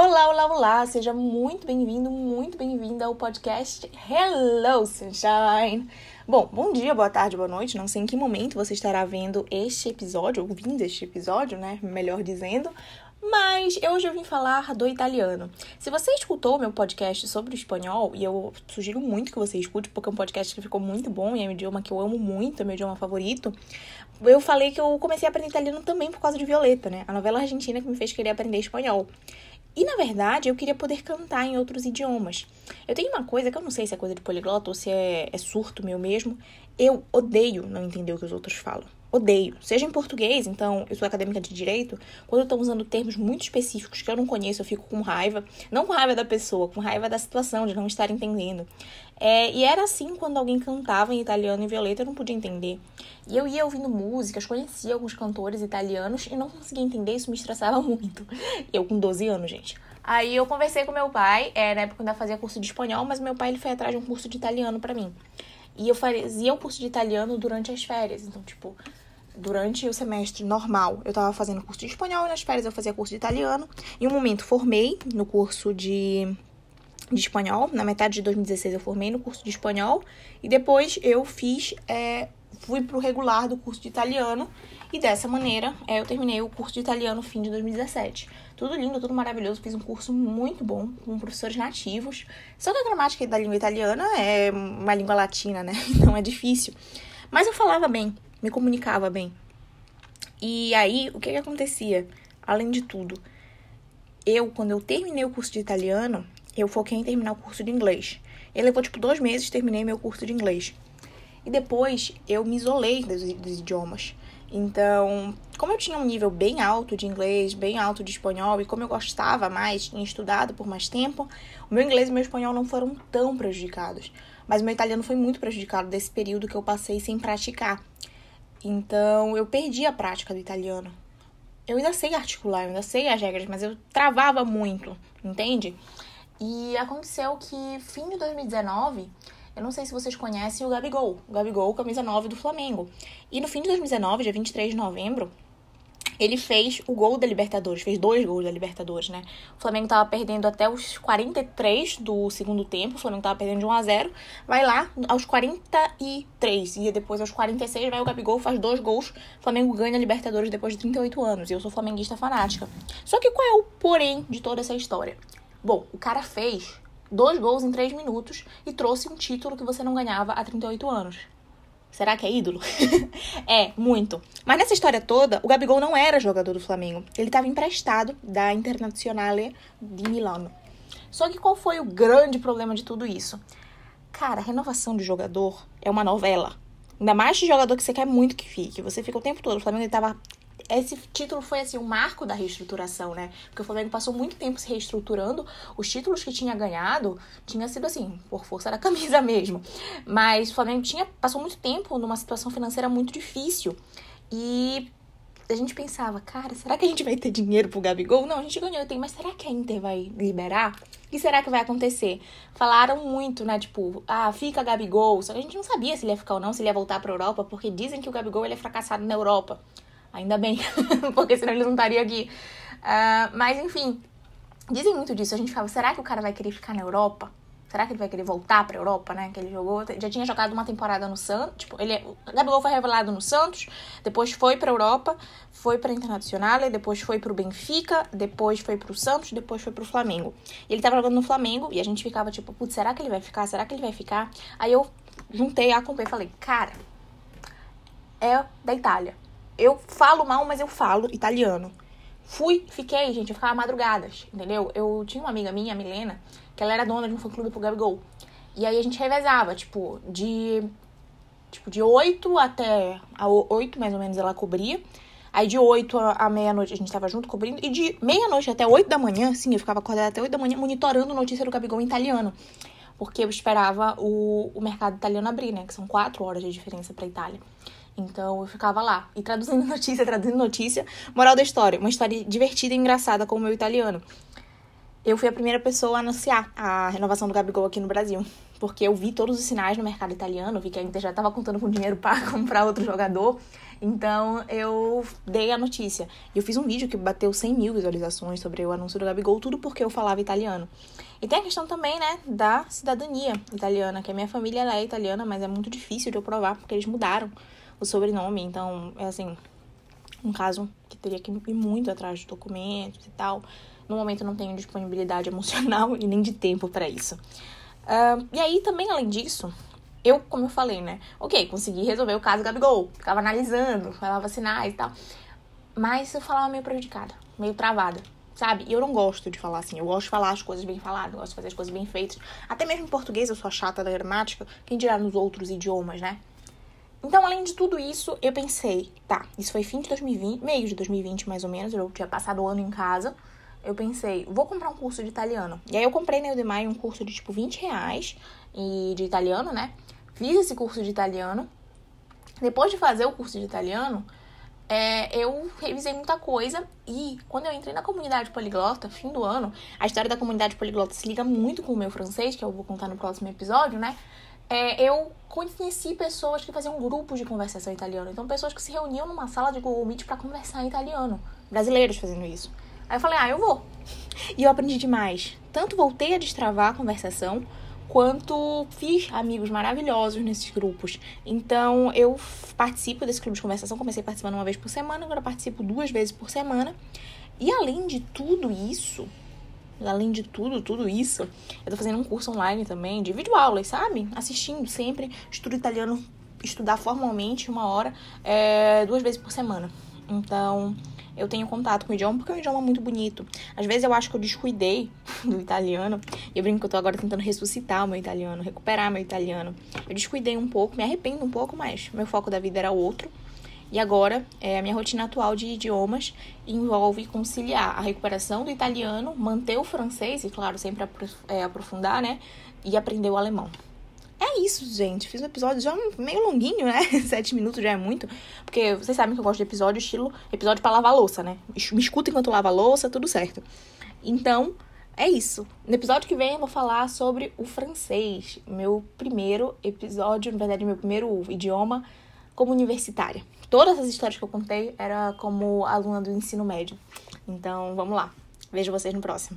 Olá, olá, olá! Seja muito bem-vindo, muito bem-vinda ao podcast Hello Sunshine! Bom, bom dia, boa tarde, boa noite. Não sei em que momento você estará vendo este episódio, ouvindo este episódio, né? Melhor dizendo. Mas hoje eu vim falar do italiano. Se você escutou meu podcast sobre o espanhol, e eu sugiro muito que você escute, porque é um podcast que ficou muito bom e é um idioma que eu amo muito, é meu idioma favorito. Eu falei que eu comecei a aprender italiano também por causa de Violeta, né? A novela argentina que me fez querer aprender espanhol. E na verdade, eu queria poder cantar em outros idiomas. Eu tenho uma coisa que eu não sei se é coisa de poliglota ou se é, é surto meu mesmo. Eu odeio não entender o que os outros falam. Odeio. Seja em português, então, eu sou acadêmica de direito, quando tô usando termos muito específicos que eu não conheço, eu fico com raiva. Não com raiva da pessoa, com raiva da situação, de não estar entendendo. É, e era assim quando alguém cantava em italiano em violeta, eu não podia entender. E eu ia ouvindo músicas, conhecia alguns cantores italianos e não conseguia entender, isso me estressava muito. Eu com 12 anos, gente. Aí eu conversei com meu pai, é, na época eu ainda fazia curso de espanhol, mas meu pai ele foi atrás de um curso de italiano para mim. E eu fazia o curso de italiano durante as férias. Então, tipo, durante o semestre normal, eu tava fazendo curso de espanhol e nas férias eu fazia curso de italiano. Em um momento formei no curso de, de espanhol. Na metade de 2016 eu formei no curso de espanhol. E depois eu fiz. É, fui pro regular do curso de italiano. E dessa maneira é, eu terminei o curso de italiano no fim de 2017. Tudo lindo, tudo maravilhoso. Fiz um curso muito bom com professores nativos. Só que a gramática da língua italiana é uma língua latina, né? Então é difícil. Mas eu falava bem, me comunicava bem. E aí, o que, que acontecia? Além de tudo, eu, quando eu terminei o curso de italiano, eu foquei em terminar o curso de inglês. Ele levou tipo dois meses, terminei meu curso de inglês. E depois eu me isolei dos, dos idiomas. Então, como eu tinha um nível bem alto de inglês, bem alto de espanhol, e como eu gostava mais, tinha estudado por mais tempo, o meu inglês e meu espanhol não foram tão prejudicados. Mas meu italiano foi muito prejudicado desse período que eu passei sem praticar. Então, eu perdi a prática do italiano. Eu ainda sei articular, eu ainda sei as regras, mas eu travava muito, entende? E aconteceu que, fim de 2019, eu não sei se vocês conhecem o Gabigol. O Gabigol, camisa 9 do Flamengo. E no fim de 2019, dia 23 de novembro, ele fez o gol da Libertadores, fez dois gols da Libertadores, né? O Flamengo tava perdendo até os 43 do segundo tempo, o Flamengo tava perdendo de 1 a 0 vai lá aos 43, e depois aos 46 vai o Gabigol, faz dois gols, o Flamengo ganha a Libertadores depois de 38 anos, e eu sou flamenguista fanática. Só que qual é o porém de toda essa história? Bom, o cara fez dois gols em três minutos e trouxe um título que você não ganhava há 38 anos. Será que é ídolo? é, muito. Mas nessa história toda, o Gabigol não era jogador do Flamengo. Ele estava emprestado da Internazionale de Milano. Só que qual foi o grande problema de tudo isso? Cara, renovação de jogador é uma novela. Ainda mais de jogador que você quer muito que fique. Você fica o tempo todo. O Flamengo estava esse título foi assim um marco da reestruturação, né? Porque o Flamengo passou muito tempo se reestruturando. Os títulos que tinha ganhado tinha sido assim, por força da camisa mesmo. Mas o Flamengo tinha passou muito tempo numa situação financeira muito difícil. E a gente pensava, cara, será que a gente vai ter dinheiro pro Gabigol? Não, a gente ganhou, tem, mas será que a Inter vai liberar? O que será que vai acontecer? Falaram muito, né? Tipo, ah, fica Gabigol. Só que a gente não sabia se ele ia ficar ou não, se ele ia voltar pra Europa, porque dizem que o Gabigol ele é fracassado na Europa. Ainda bem, porque senão eles não estariam aqui. Uh, mas enfim, dizem muito disso. A gente fala, será que o cara vai querer ficar na Europa? Será que ele vai querer voltar pra Europa, né? Que ele jogou. Já tinha jogado uma temporada no Santos. Tipo, ele. É, o Gabigol foi revelado no Santos, depois foi pra Europa, foi pra Internacional, depois foi pro Benfica, depois foi pro Santos, depois foi pro Flamengo. E ele tava jogando no Flamengo e a gente ficava tipo, putz, será que ele vai ficar? Será que ele vai ficar? Aí eu juntei a e falei, cara, é da Itália eu falo mal, mas eu falo italiano. Fui, fiquei, gente, eu ficava madrugadas, entendeu? Eu tinha uma amiga minha, a Milena, que ela era dona de um fã-clube pro Gabigol. E aí a gente revezava, tipo, de tipo de 8 até a 8 mais ou menos ela cobria. Aí de 8 à meia-noite a gente tava junto cobrindo. E de meia-noite até 8 da manhã, sim, eu ficava acordada até 8 da manhã monitorando notícia do Gabigol em italiano. Porque eu esperava o, o mercado italiano abrir, né? Que são 4 horas de diferença pra Itália. Então eu ficava lá e traduzindo notícia, traduzindo notícia. Moral da história, uma história divertida e engraçada com o meu italiano. Eu fui a primeira pessoa a anunciar a renovação do Gabigol aqui no Brasil. Porque eu vi todos os sinais no mercado italiano, vi que a Inter já estava contando com dinheiro para comprar outro jogador. Então eu dei a notícia. E eu fiz um vídeo que bateu 100 mil visualizações sobre o anúncio do Gabigol, tudo porque eu falava italiano. E tem a questão também, né, da cidadania italiana, que a minha família é italiana, mas é muito difícil de eu provar porque eles mudaram o sobrenome. Então, é assim, um caso que teria que ir muito atrás de documentos e tal. No momento não tenho disponibilidade emocional e nem de tempo para isso. Uh, e aí também, além disso, eu, como eu falei, né? Ok, consegui resolver o caso Gabigol. Ficava analisando, falava sinais e tal. Mas eu falava meio prejudicada, meio travada, sabe? E eu não gosto de falar assim. Eu gosto de falar as coisas bem faladas, gosto de fazer as coisas bem feitas. Até mesmo em português eu sou chata da gramática. Quem dirá nos outros idiomas, né? Então, além de tudo isso, eu pensei, tá, isso foi fim de 2020, meio de 2020 mais ou menos, eu tinha passado o ano em casa. Eu pensei, vou comprar um curso de italiano. E aí eu comprei na Udemy um curso de tipo 20 reais e de italiano, né? Fiz esse curso de italiano. Depois de fazer o curso de italiano, é, eu revisei muita coisa e quando eu entrei na comunidade poliglota, fim do ano, a história da comunidade poliglota se liga muito com o meu francês, que eu vou contar no próximo episódio, né? É, eu conheci pessoas que faziam grupos de conversação italiano. Então, pessoas que se reuniam numa sala de Google Meet para conversar em italiano. Brasileiros fazendo isso. Aí eu falei, ah, eu vou. E eu aprendi demais. Tanto voltei a destravar a conversação, quanto fiz amigos maravilhosos nesses grupos. Então, eu participo desse clube de conversação. Comecei participando uma vez por semana, agora participo duas vezes por semana. E além de tudo isso, além de tudo, tudo isso, eu tô fazendo um curso online também de videoaulas, sabe? Assistindo sempre, estudo italiano, estudar formalmente uma hora, é, duas vezes por semana. Então, eu tenho contato com o idioma porque é um idioma muito bonito. Às vezes eu acho que eu descuidei do italiano. E eu brinco que eu tô agora tentando ressuscitar o meu italiano, recuperar meu italiano. Eu descuidei um pouco, me arrependo um pouco, mas meu foco da vida era outro. E agora, é, a minha rotina atual de idiomas envolve conciliar a recuperação do italiano, manter o francês, e claro, sempre é, aprofundar, né? E aprender o alemão. É isso, gente. Fiz um episódio já meio longuinho, né? Sete minutos já é muito. Porque vocês sabem que eu gosto de episódio estilo episódio para lavar louça, né? Me escuta enquanto lava louça, tudo certo. Então, é isso. No episódio que vem eu vou falar sobre o francês. Meu primeiro episódio, na verdade, meu primeiro idioma como universitária. Todas as histórias que eu contei era como aluna do ensino médio. Então, vamos lá. Vejo vocês no próximo.